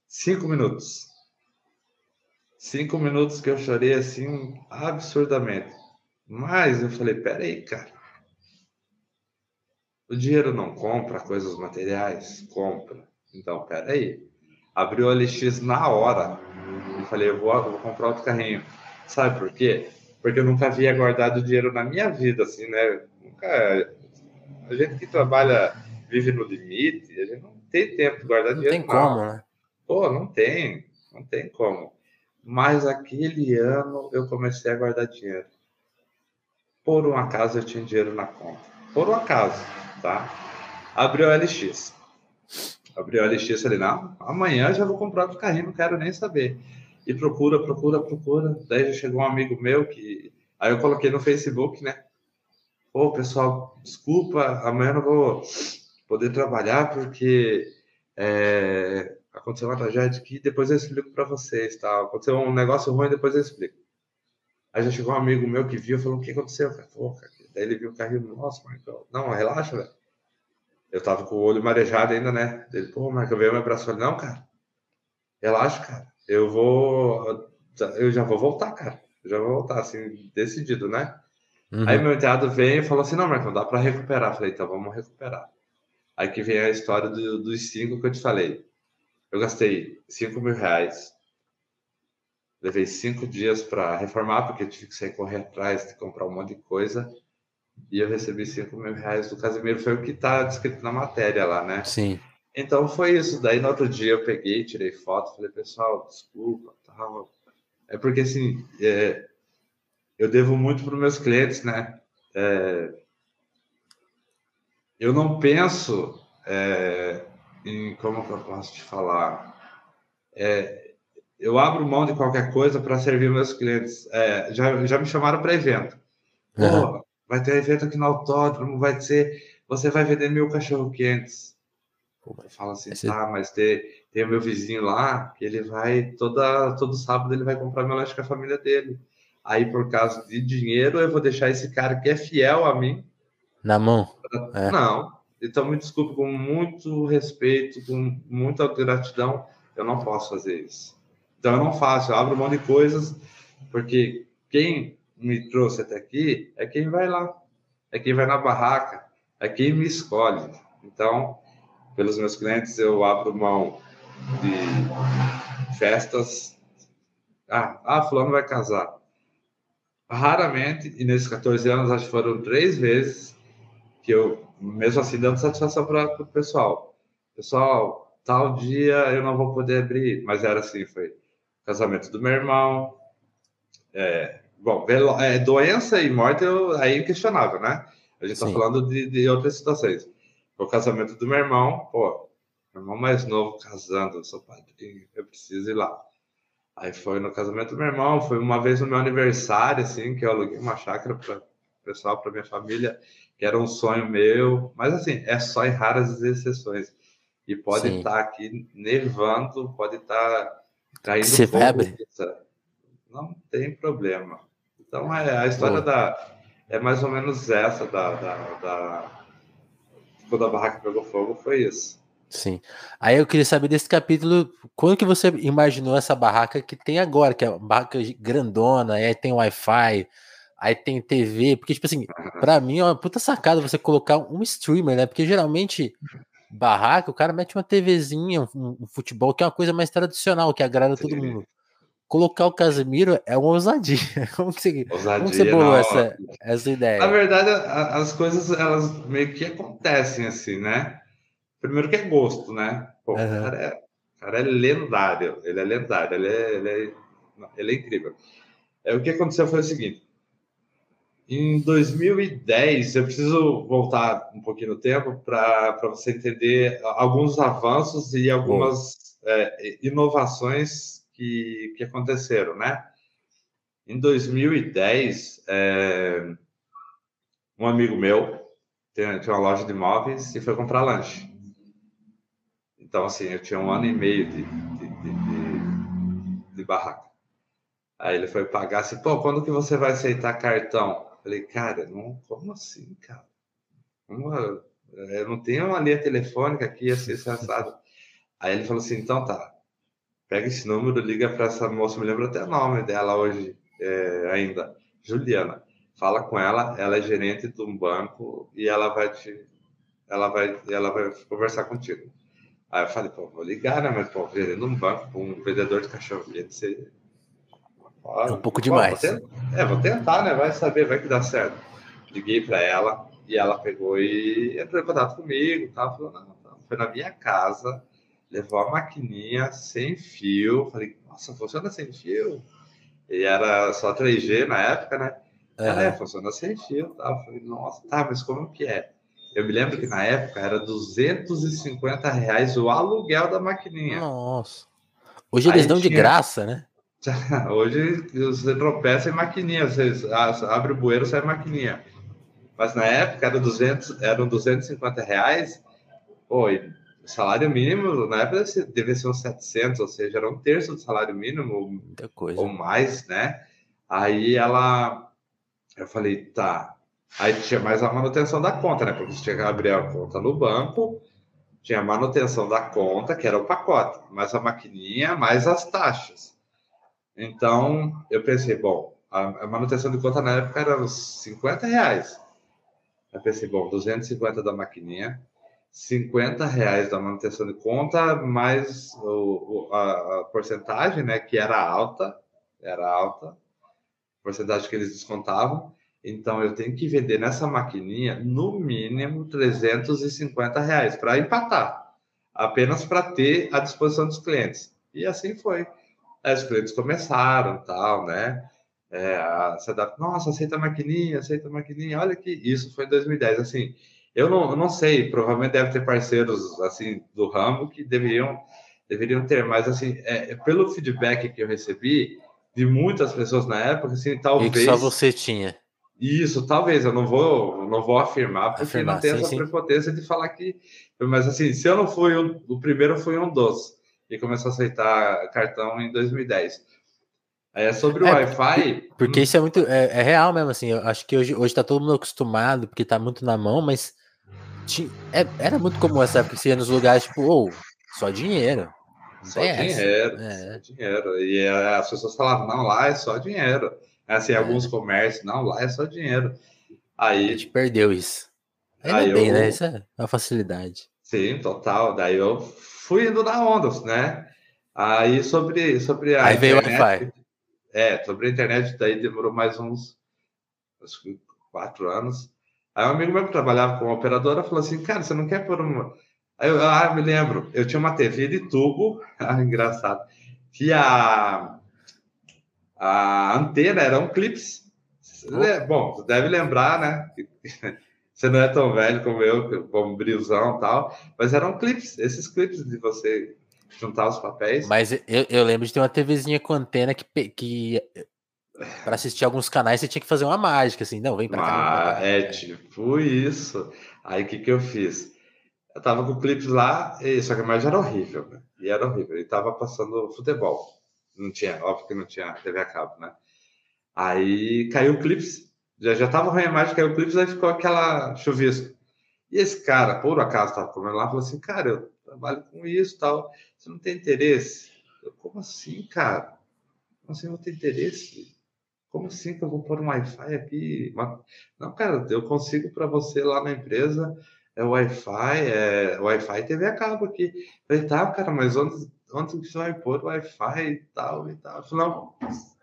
Cinco minutos. Cinco minutos que eu chorei assim absurdamente. Mas eu falei, peraí, cara. O dinheiro não compra coisas materiais? Compra. Então, peraí. Abriu o LX na hora. E falei, eu vou, eu vou comprar outro carrinho. Sabe por quê? porque eu nunca havia guardado dinheiro na minha vida, assim, né? Nunca. A gente que trabalha, vive no limite, a gente não tem tempo de guardar não dinheiro. Não tem como, né? Pô, não tem, não tem como. Mas aquele ano eu comecei a guardar dinheiro. Por um acaso eu tinha dinheiro na conta. Por um acaso, tá? Abriu o LX. Abriu o LX ali, não, amanhã já vou comprar outro carrinho, não quero nem saber e procura, procura, procura. Daí já chegou um amigo meu que. Aí eu coloquei no Facebook, né? Pô, pessoal, desculpa, amanhã não vou poder trabalhar porque é, aconteceu uma tragédia que depois eu explico para vocês, tá? Aconteceu um negócio ruim, depois eu explico. Aí já chegou um amigo meu que viu, falou: O que aconteceu? Pô, cara. Daí ele viu o carrinho, nossa, Marcão, não, relaxa, velho. Eu tava com o olho marejado ainda, né? Ele, pô, Marcão, veio me abraçou. Não, cara, relaxa, cara eu vou. Eu já vou voltar, cara. Eu já vou voltar, assim, decidido, né? Uhum. Aí meu enteado vem e falou assim: não, Marcão, dá para recuperar. Eu falei, então vamos recuperar. Aí que vem a história do, dos cinco que eu te falei. Eu gastei 5 mil reais. Levei cinco dias para reformar, porque eu tive que sair correr atrás de comprar um monte de coisa. E eu recebi 5 mil reais do Casimiro. Foi o que está descrito na matéria lá, né? Sim. Então foi isso. Daí no outro dia eu peguei, tirei foto, falei, pessoal, desculpa, tal. É porque assim, é, eu devo muito para os meus clientes, né? É, eu não penso é, em como eu posso te falar. É, eu abro mão de qualquer coisa para servir meus clientes. É, já, já me chamaram para evento. Uhum. vai ter evento aqui no autódromo, vai ser. Você vai vender mil cachorro quentes. Fala assim, Esse... tá, mas tem, tem o meu vizinho lá, que ele vai, toda, todo sábado ele vai comprar meu lanche com a família dele. Aí, por causa de dinheiro, eu vou deixar esse cara que é fiel a mim. Na mão? É. Não. Então, me desculpe, com muito respeito, com muita gratidão, eu não posso fazer isso. Então, eu não faço, eu abro mão de coisas, porque quem me trouxe até aqui é quem vai lá, é quem vai na barraca, é quem me escolhe. Então, pelos meus clientes, eu abro mão de festas. Ah, ah, fulano vai casar. Raramente, e nesses 14 anos, acho que foram três vezes que eu, mesmo assim, dando satisfação para o pessoal. Pessoal, tal dia eu não vou poder abrir, mas era assim, foi casamento do meu irmão. É, bom, é, doença e morte eu, aí é inquestionável, né? A gente está falando de, de, outras situações. O casamento do meu irmão, pô, meu irmão mais novo casando, eu sou padrinho, eu preciso ir lá. Aí foi no casamento do meu irmão, foi uma vez no meu aniversário, assim, que eu aluguei uma chácara para pessoal, para minha família, que era um sonho meu, mas assim, é só em raras exceções. E pode estar tá aqui nevando, pode estar tá caindo Se febre. Não tem problema. Então é a história da é mais ou menos essa da, da, da quando a barraca pegou fogo foi isso. Sim. Aí eu queria saber desse capítulo, quando que você imaginou essa barraca que tem agora, que é uma barraca grandona, aí tem Wi-Fi, aí tem TV, porque, tipo assim, pra mim é uma puta sacada você colocar um streamer, né? Porque geralmente, barraca, o cara mete uma TVzinha, um, um futebol, que é uma coisa mais tradicional, que agrada Sim. todo mundo. Colocar o Casemiro é uma ousadia. Como que você, ousadia, como você bolou essa, essa ideia? Na verdade, as coisas, elas meio que acontecem assim, né? Primeiro que é gosto, né? Pô, uhum. o, cara é, o cara é lendário, ele é lendário, ele é, ele é, ele é incrível. É, o que aconteceu foi o seguinte, em 2010, eu preciso voltar um pouquinho no tempo para você entender alguns avanços e algumas é, inovações que, que aconteceram, né? Em 2010, é, um amigo meu tinha, tinha uma loja de imóveis e foi comprar lanche. Então, assim, eu tinha um ano e meio de, de, de, de, de barraca. Aí ele foi pagar assim, pô, quando que você vai aceitar cartão? Falei, cara, não, como assim, cara? Eu não tenho uma linha telefônica aqui, assim, assado. Aí ele falou assim, então tá, pega esse número, liga para essa moça, me lembro até o nome dela hoje é, ainda, Juliana. Fala com ela, ela é gerente de um banco e ela vai te, ela vai, ela vai conversar contigo. Aí eu falei, pô, vou ligar, né? Mas, pô, vendendo um banco, um vendedor de cachorro quente, você é um pouco demais. Vou é, vou tentar, né? Vai saber, vai que dá certo. Liguei para ela e ela pegou e entrou em contato comigo. Tá? Falou, não, não. Foi na minha casa, levou a maquininha sem fio. Falei, nossa, funciona sem fio? E era só 3G na época, né? Uhum. Ela, é, funciona sem fio. Tá? falei, nossa, tá, mas como que é? Eu me lembro que na época era 250 reais o aluguel da maquininha. Nossa. Hoje eles Aí dão tinha... de graça, né? Hoje você tropeça em maquininha, você abre o bueiro, sai maquininha. Mas na época era 200, eram 250 reais. Pô, o salário mínimo na época devia ser uns 700, ou seja, era um terço do salário mínimo ou mais, né? Aí ela, eu falei, tá. Aí tinha mais a manutenção da conta, né? Porque você tinha que abrir a conta no banco, tinha a manutenção da conta, que era o pacote, mais a maquininha, mais as taxas. Então, eu pensei, bom, a, manutenção de conta na época era uns 50 reais. Eu pensei, bom, 250 da maquininha, 50 reais da manutenção de conta, mais o, a, a, porcentagem, né, que era alta, era alta, porcentagem que eles descontavam. Então, eu tenho que vender nessa maquininha, no mínimo, 350 reais para empatar, apenas para ter à disposição dos clientes. E assim foi. Aí os clientes começaram, tal, né? É, a se adaptar. Nossa, aceita a maquininha, aceita a maquininha. Olha que isso foi em 2010. Assim, eu não, eu não sei, provavelmente deve ter parceiros assim do ramo que deveriam deveriam ter, mas assim, é, pelo feedback que eu recebi de muitas pessoas na época, assim, talvez. E que só você tinha. Isso, talvez, eu não vou, não vou afirmar, porque afirmar, não tem essa prepotência de falar que. Mas assim, se eu não fui um, o primeiro, fui um dos, e começou a aceitar cartão em 2010. É sobre o é, Wi-Fi. Porque isso é muito. É, é, real mesmo, assim. Eu acho que hoje, hoje tá todo mundo acostumado, porque tá muito na mão, mas tinha, é, era muito comum essa época você ia nos lugares, tipo, ou oh, só dinheiro. Só dinheiro, é. só dinheiro. E é, as pessoas falavam, não, lá é só dinheiro. Assim, é. alguns comércios, não, lá é só dinheiro. Aí. A gente perdeu isso. Ainda aí bem, eu... né? Isso é uma facilidade. Sim, total. Daí eu fui indo na onda, né? Aí sobre, sobre a. Aí internet, veio o Wi-Fi. É, sobre a internet, daí demorou mais uns acho que quatro anos. Aí um amigo meu que trabalhava com operadora falou assim: Cara, você não quer pôr uma. Aí eu, ah, me lembro, eu tinha uma TV de tubo, ah, engraçado, que a, a antena era um clips. Bom, você deve lembrar, né? Você não é tão velho como eu, como brilzão e tal, mas eram clips, esses clips de você juntar os papéis. Mas eu, eu lembro de ter uma TVzinha com antena que, que para assistir alguns canais você tinha que fazer uma mágica, assim, não, vem para cá. é tipo isso. Aí o que, que eu fiz? Eu tava com clipes lá, e, só que a imagem era horrível, né? E era horrível. Ele tava passando futebol. Não tinha, óbvio que não tinha TV a cabo, né? Aí caiu o clipes, já, já tava ruim a imagem, caiu o clipes, aí ficou aquela chuvisco. E esse cara, por acaso, tava comendo lá, falou assim, cara, eu trabalho com isso tal, você não tem interesse? Eu, como assim, cara? Como assim não tem interesse? Como assim que eu vou pôr um Wi-Fi aqui? Não, cara, eu consigo para você lá na empresa, é Wi-Fi, é Wi-Fi TV a cabo aqui. Eu falei, tá, cara, mas onde, onde você vai pôr Wi-Fi e tal e tal? Eu falei, não,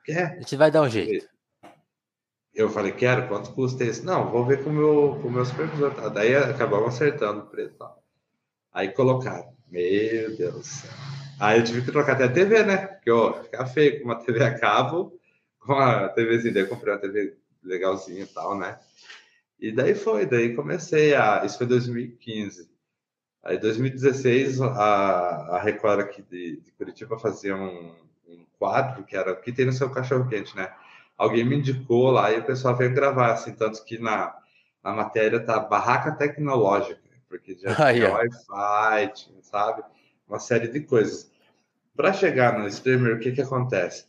quer? A gente vai dar um jeito. Eu falei, quero, quanto custa esse? Não, vou ver com o meu, com o meu supervisor. Tá? Daí acabamos acertando o preço. Tá? Aí colocaram. Meu Deus do céu. Aí eu tive que trocar até a TV, né? Porque, ó, ficar feio com uma TV a cabo com a TVzinha, eu comprei uma TV legalzinha e tal, né? E daí foi, daí comecei a. Isso foi 2015. Aí, 2016, a, a Record aqui de, de Curitiba fazia um, um, quadro que era o que tem no seu cachorro quente, né? Alguém me indicou lá e o pessoal veio gravar, assim, tanto que na, na matéria tá barraca tecnológica, porque já ah, tinha Wi-Fi, sabe? Uma série de coisas. Para chegar no streamer, o que que acontece?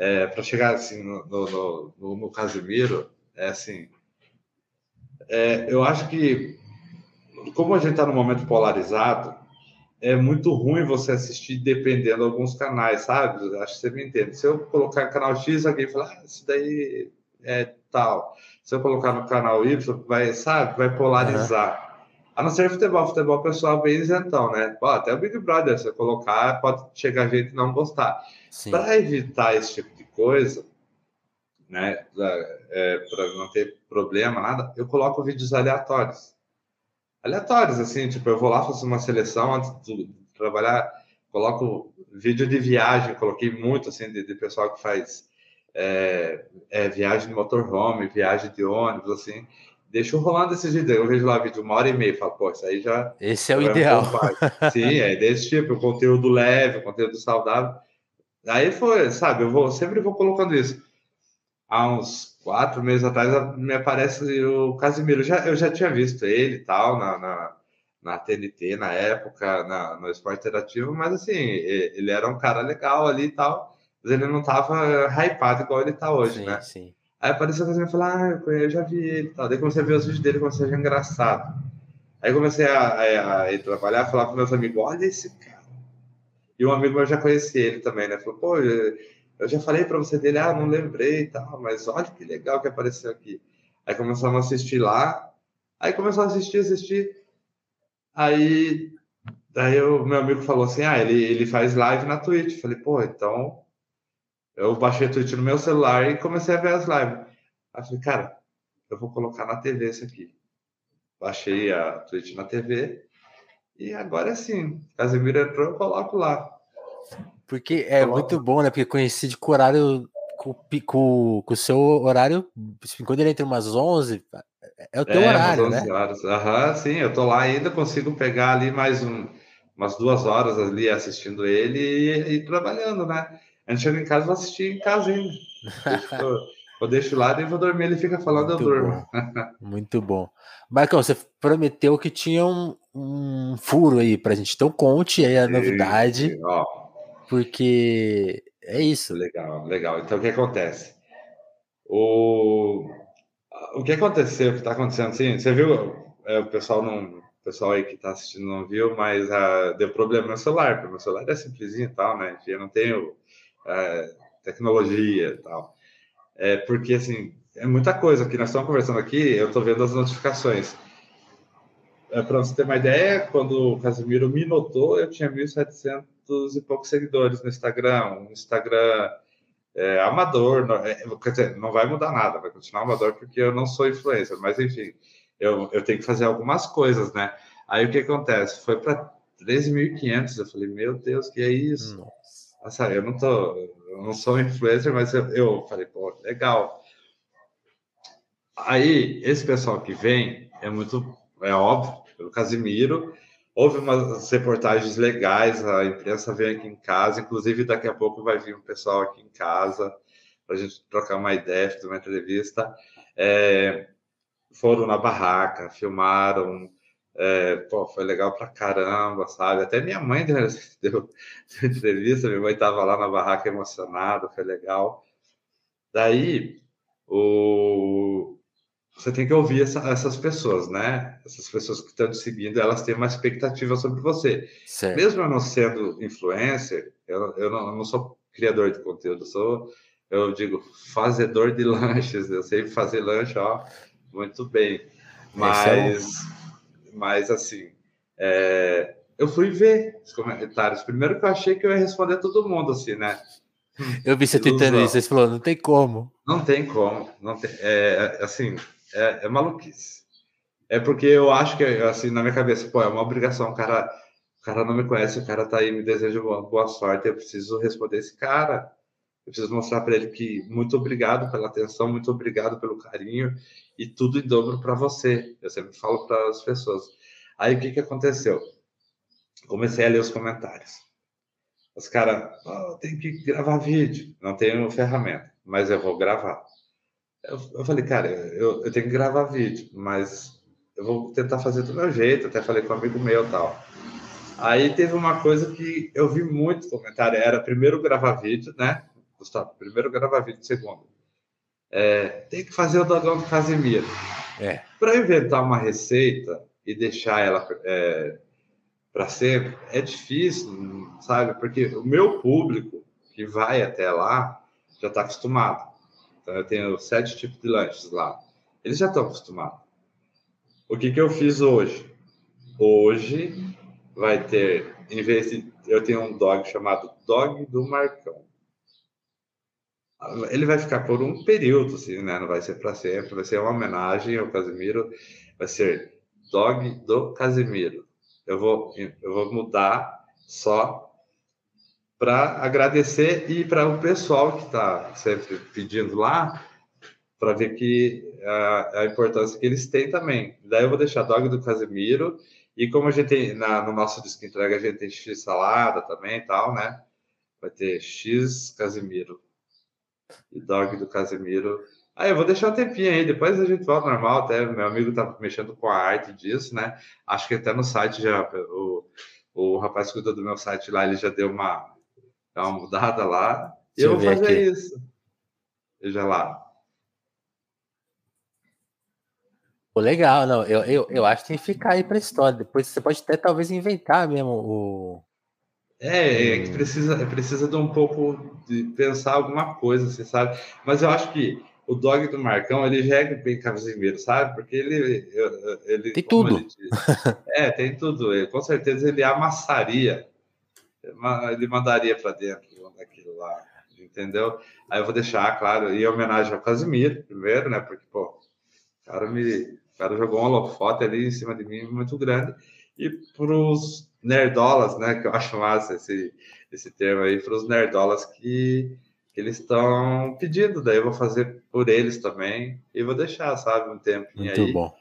é, para chegar assim no, no, no, no, Casimiro, é assim, é, eu acho que como a gente está num momento polarizado, é muito ruim você assistir dependendo de alguns canais, sabe? Acho que você me entende. Se eu colocar no canal X, alguém fala, ah, isso daí é tal. Se eu colocar no canal Y, vai, sabe? Vai polarizar. Uhum. A não ser futebol, futebol pessoal bem isentão, né? Pô, até o Big Brother, se eu colocar, pode chegar gente não gostar. Para evitar esse tipo de coisa, né? É, Para não ter problema, nada, eu coloco vídeos aleatórios. Aleatórios, assim, tipo, eu vou lá, faço uma seleção antes de trabalhar, coloco vídeo de viagem, coloquei muito, assim, de, de pessoal que faz é, é, viagem de motorhome, viagem de ônibus, assim, deixa rolando esses vídeos. Eu vejo lá vídeo uma hora e meia, falo, pô, isso aí já. Esse é o ideal. Sim, é desse tipo, conteúdo leve, conteúdo saudável. Aí foi, sabe, eu vou, sempre vou colocando isso. Há uns quatro meses atrás me aparece o Casimiro. Já, eu já tinha visto ele e tal na, na, na TNT na época, na, no esporte interativo, mas assim, ele era um cara legal ali e tal, mas ele não tava hypado igual ele tá hoje, sim, né? Sim. Aí apareceu o Casimiro e falou: Ah, eu já vi ele e tal. Daí comecei a ver os vídeos dele, comecei a achar engraçado. Aí comecei a, a, a, trabalhar, falar com meus amigos: Olha esse cara e um amigo meu já conhecia ele também, né? Falou, pô, eu já falei para você dele, ah, não lembrei e tal, mas olha que legal que apareceu aqui. Aí começamos a assistir lá, aí começou a assistir, assistir. Aí, daí o meu amigo falou assim: ah, ele, ele faz live na Twitch. Falei, pô, então. Eu baixei a Twitch no meu celular e comecei a ver as lives. Aí falei, cara, eu vou colocar na TV isso aqui. Baixei a Twitch na TV e agora sim, Casemiro entrou, eu coloco lá. Porque é coloco. muito bom, né? Porque com o horário, com, com, com o seu horário, quando ele entra umas 11, é o teu é, horário, né? Horas. Aham, sim, eu tô lá ainda, consigo pegar ali mais um, umas duas horas ali assistindo ele e, e trabalhando, né? A gente chega em casa vou assistir em casa ainda. Eu deixo lá e vou dormir, ele fica falando, Muito eu durmo. Bom. Muito bom. Marcão, você prometeu que tinha um, um furo aí pra gente, então conte aí a novidade. E, ó, porque é isso. Legal, legal. Então o que acontece? O, o que aconteceu, o que está acontecendo, assim, você viu, é, o pessoal não, o pessoal aí que está assistindo não viu, mas uh, deu problema no celular, porque meu celular é simplesinho e tal, né? Eu não tenho uh, tecnologia e tal. É porque, assim, é muita coisa que nós estamos conversando aqui, eu estou vendo as notificações. É, Para você ter uma ideia, quando o Casimiro me notou, eu tinha 1.700 e poucos seguidores no Instagram, um Instagram é, amador, não, é, quer dizer, não vai mudar nada, vai continuar amador porque eu não sou influencer, mas enfim, eu, eu tenho que fazer algumas coisas, né? Aí o que acontece? Foi para 13.500, eu falei, meu Deus, que é isso? Nossa. eu não tô, eu não sou influencer, mas eu, eu falei, pô, legal. Aí, esse pessoal que vem é muito, é óbvio, pelo Casimiro, houve umas reportagens legais, a imprensa vem aqui em casa, inclusive daqui a pouco vai vir um pessoal aqui em casa para a gente trocar uma ideia, fazer uma entrevista. É, foram na barraca, filmaram, é, pô, foi legal pra caramba, sabe? Até minha mãe deu, deu, deu entrevista, minha mãe estava lá na barraca emocionada, foi legal. Daí, o, você tem que ouvir essa, essas pessoas, né? Essas pessoas que estão te seguindo, elas têm uma expectativa sobre você. Certo. Mesmo eu não sendo influencer, eu, eu, não, eu, não, sou criador de conteúdo, eu sou, eu digo, fazedor de lanches. Eu sei fazer lanche, ó, muito bem. Mas, é mas assim, é, eu fui ver os comentários. Primeiro que eu achei que eu ia responder todo mundo, assim, né? Eu vi você tentando isso, você falou, não tem como. Não tem como. Não tem, é, assim, é, é maluquice. É porque eu acho que, assim, na minha cabeça, pô, é uma obrigação. O cara, o cara não me conhece, o cara tá aí, me deseja boa, boa sorte. Eu preciso responder esse cara. Eu preciso mostrar para ele que muito obrigado pela atenção, muito obrigado pelo carinho e tudo em dobro para você. Eu sempre falo para as pessoas. Aí o que, que aconteceu? Comecei a ler os comentários. Os caras, oh, tem que gravar vídeo. Não tenho ferramenta, mas eu vou gravar. Eu, eu falei, cara, eu, eu tenho que gravar vídeo, mas eu vou tentar fazer do meu jeito. Até falei com um amigo meu tal. Aí teve uma coisa que eu vi muito comentário, era primeiro gravar vídeo, né? Gustavo, primeiro gravar vídeo, segundo. É, tem que fazer o dogão do Casemiro. É. Para inventar uma receita e deixar ela é, para sempre, é difícil, sabe? Porque o meu público que vai até lá já está acostumado. Então, eu tenho sete tipos de lanches lá. Eles já estão acostumados. O que, que eu fiz hoje? Hoje vai ter, em vez de. Eu tenho um dog chamado Dog do Marcão. Ele vai ficar por um período, assim, né? Não vai ser para sempre. Vai ser uma homenagem ao Casimiro. Vai ser Dog do Casimiro. Eu vou, eu vou mudar só para agradecer e para o pessoal que está sempre pedindo lá, para ver que a, a, importância que eles têm também. Daí eu vou deixar dog do Casemiro, e como a gente tem na, no nosso disco entrega, a gente tem X salada também e tal, né? Vai ter X Casemiro e dog do Casemiro. Aí eu vou deixar um tempinho aí, depois a gente volta normal. Até meu amigo tá mexendo com a arte disso, né? Acho que até no site já o, o rapaz que cuida do meu site lá, ele já deu uma Dá uma mudada lá. E eu vou fazer aqui. isso. Veja lá. Pô, legal, não. Eu, eu, eu acho que tem que ficar aí para história. Depois você pode até talvez inventar mesmo o. É, é que precisa, precisa de um pouco de pensar alguma coisa, você sabe? Mas eu acho que o dog do Marcão, ele já é bem Casimiro, sabe? Porque ele. ele tem tudo. Ele é, tem tudo. Ele, com certeza ele amassaria. Ele mandaria para dentro daquilo lá, entendeu? Aí eu vou deixar, claro, em homenagem ao Casimiro, primeiro, né? Porque, pô, o cara, me, o cara jogou um holofote ali em cima de mim muito grande. E para os nerdolas, né? Que eu acho massa esse, esse termo aí, para os nerdolas que que eles estão pedindo, daí eu vou fazer por eles também e vou deixar, sabe, um tempinho Muito aí. bom.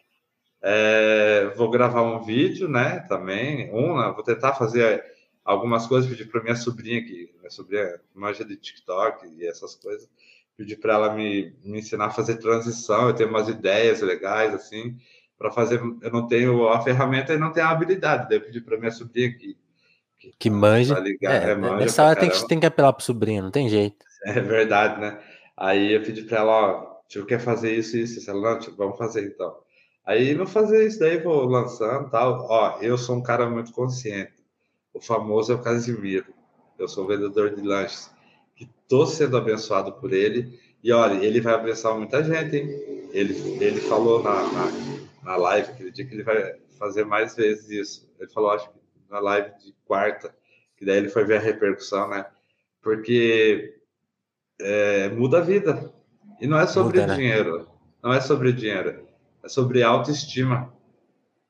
É, vou gravar um vídeo, né, também, um, né, vou tentar fazer algumas coisas, pedir para minha sobrinha, que minha sobrinha manja de TikTok e essas coisas, pedir para ela me, me ensinar a fazer transição, eu tenho umas ideias legais, assim, para fazer, eu não tenho a ferramenta e não tenho a habilidade, daí eu pedi para minha sobrinha que que, que manja. Ligar, é, é, manja nessa hora tem que, tem que apelar pro sobrinho, não tem jeito. É verdade, né? Aí eu pedi para ela, ó, tipo, quer fazer isso e isso? Ela, não, tipo, vamos fazer então. Aí vou fazer isso daí, vou lançando tal. Ó, eu sou um cara muito consciente. O famoso é o Casimiro. Eu sou vendedor de lanches. Que tô sendo abençoado por ele. E olha, ele vai abençoar muita gente, hein? Ele, ele falou na, na, na live aquele dia que ele vai fazer mais vezes isso. Ele falou, acho que na live de quarta, que daí ele foi ver a repercussão, né? Porque é, muda a vida. E não é sobre muda, né? dinheiro. Não é sobre dinheiro. É sobre autoestima.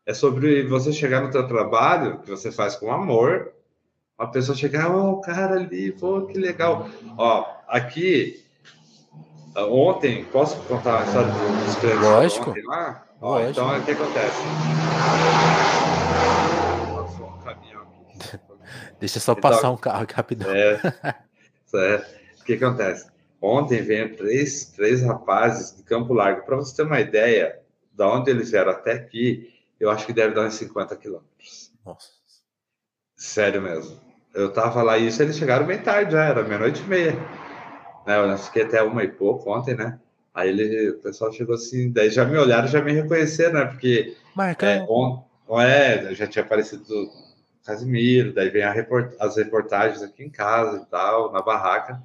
É sobre você chegar no teu trabalho, que você faz com amor, uma pessoa chegar, ó, oh, cara ali, pô, que legal. Ó, aqui, ontem, posso contar uma história dos clientes Lógico. ontem lá? Ó, Então, o que acontece? Deixa só passar então, um carro aqui rapidão. É, é. O que acontece? Ontem veio três, três rapazes de Campo Largo. Para você ter uma ideia de onde eles vieram até aqui, eu acho que deve dar uns 50 quilômetros. Nossa. Sério mesmo. Eu tava lá e isso eles chegaram bem tarde, já era meia-noite e meia. Né, eu fiquei até uma e pouco ontem, né? Aí ele, o pessoal chegou assim, daí já me olharam, já me reconheceram, né? Porque Marcão. É, on, é, já tinha aparecido Casimiro, daí vem report as reportagens aqui em casa e tal, na barraca.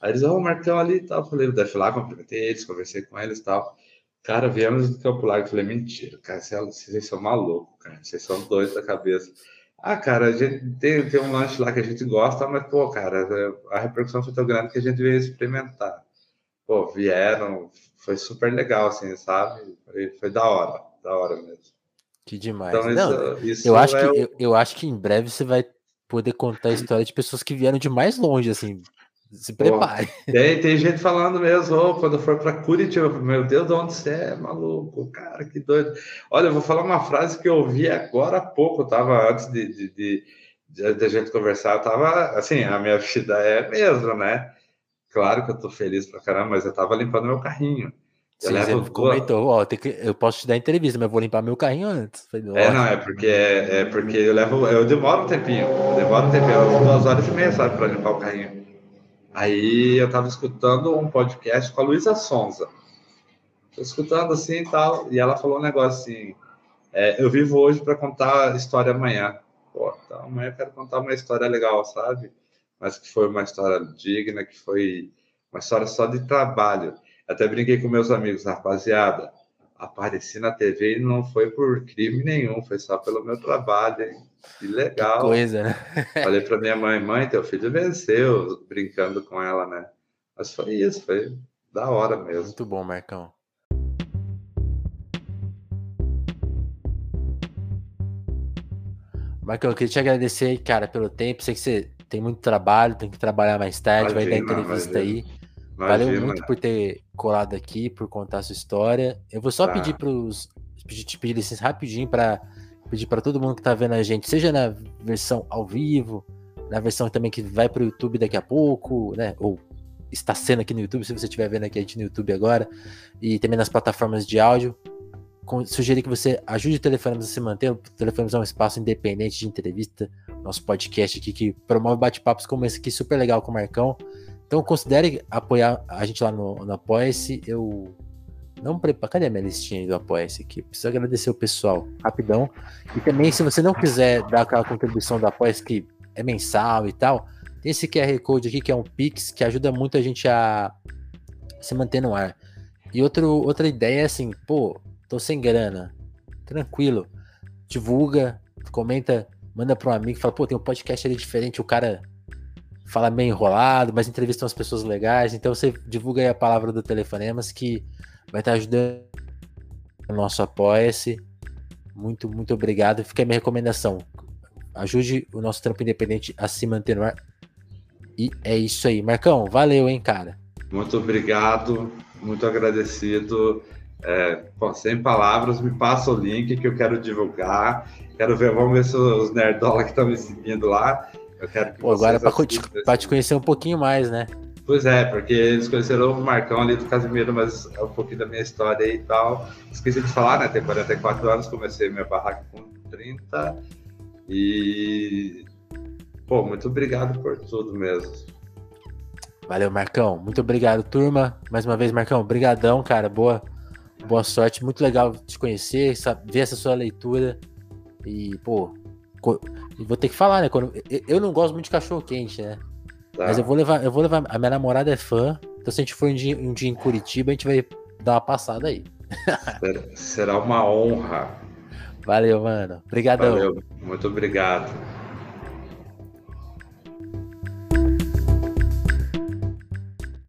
Aí eles, ó, oh, o Marcão ali e tal. Eu falei, deve lá, cumprimentei eles, conversei com eles e tal. Cara, viemos do Campo Largo. Eu falei, mentira, cara, vocês são malucos, cara, vocês são doidos da cabeça. Ah, cara, a gente tem, tem um lanche lá que a gente gosta, mas, pô, cara, a repercussão foi tão grande que a gente veio experimentar. Pô, vieram, foi super legal, assim, sabe? Foi, foi da hora, da hora mesmo. Que demais. Então, Não, isso, isso eu, acho é que, o... eu, eu, acho que em breve você vai poder contar a história de pessoas que vieram de mais longe, assim. Se prepare. tem, tem gente falando mesmo, oh, quando for para Curitiba, meu Deus, de onde você é, maluco? Cara, que doido. Olha, eu vou falar uma frase que eu ouvi agora há pouco, tava antes de, de, de, de, de a gente conversar, eu tava assim, a minha vida é mesmo, né? Claro que eu tô feliz pra caramba, mas eu tava limpando meu carrinho. Sim, você comentou, ó, que, eu posso te dar entrevista, mas eu vou limpar meu carrinho antes. Falei, é, não, é porque, é, é, porque eu levo, eu demoro um tempinho, demoro um tempinho, duas horas e meia, sabe, para limpar o carrinho. Aí eu tava escutando um podcast com a Luísa Sonza. Tô escutando assim e tal, e ela falou um negócio assim, é, eu vivo hoje para contar a história amanhã. Pô, então amanhã eu quero contar uma história legal, sabe? Mas que foi uma história digna, que foi uma história só de trabalho. Até brinquei com meus amigos, rapaziada. Apareci na TV e não foi por crime nenhum, foi só pelo meu trabalho, hein? Que legal. Que coisa, né? Falei para minha mãe, mãe, teu filho venceu, brincando com ela, né? Mas foi isso, foi da hora mesmo. Muito bom, Marcão. Marcão, eu queria te agradecer, cara, pelo tempo. Sei que você tem muito trabalho, tem que trabalhar mais tarde, imagina, vai dar entrevista imagina. aí. Valeu muito por ter colado aqui, por contar a sua história. Eu vou só tá. pedir para os. Te pedir licença rapidinho para pedir para todo mundo que está vendo a gente, seja na versão ao vivo, na versão também que vai para o YouTube daqui a pouco, né? Ou está sendo aqui no YouTube, se você estiver vendo aqui a gente no YouTube agora, e também nas plataformas de áudio. Sugerir que você ajude o Telefonemas a se manter. O Telefonemas é um espaço independente de entrevista, nosso podcast aqui que promove bate-papos como esse aqui, super legal com o Marcão. Então considere apoiar a gente lá no, no Apoia-se. Eu não preparo. Cadê a minha listinha do Apoia-se aqui? Preciso agradecer o pessoal, rapidão. E também, se você não quiser dar aquela contribuição do Apoia-se que é mensal e tal, tem esse QR Code aqui que é um Pix que ajuda muito a gente a, se manter no ar. E outro, outra ideia é assim, pô, tô sem grana. Tranquilo. Divulga, comenta, manda para um amigo, fala, pô, tem um podcast ali diferente, o cara fala meio enrolado, mas entrevista umas pessoas legais. Então você divulga aí a palavra do Telefonemas que vai estar ajudando o nosso apoia-se. Muito, muito obrigado. Fica aí minha recomendação. Ajude o nosso trampo independente a se manter no ar. E é isso aí. Marcão, valeu, hein, cara. Muito obrigado, muito agradecido. É, sem palavras, me passa o link que eu quero divulgar. Quero ver, vamos ver se os nerdola que estão me seguindo lá. Eu quero que Pô, agora para te conhecer um pouquinho mais, né? Pois é, porque eles conheceram o Marcão ali do Casimiro, mas é um pouquinho da minha história e tal. Esqueci de falar, né? Tem 44 anos, comecei minha barraca com 30. E. Pô, muito obrigado por tudo mesmo. Valeu, Marcão. Muito obrigado, turma. Mais uma vez, Marcão, brigadão, cara. Boa, boa sorte. Muito legal te conhecer, ver essa sua leitura. E, pô, vou ter que falar, né? Quando, eu não gosto muito de cachorro quente, né? Tá. Mas eu vou levar, eu vou levar. A minha namorada é fã. Então, se a gente for um dia, um dia em Curitiba, a gente vai dar uma passada aí. Será uma honra. Valeu, mano. Obrigadão. Valeu. Muito obrigado.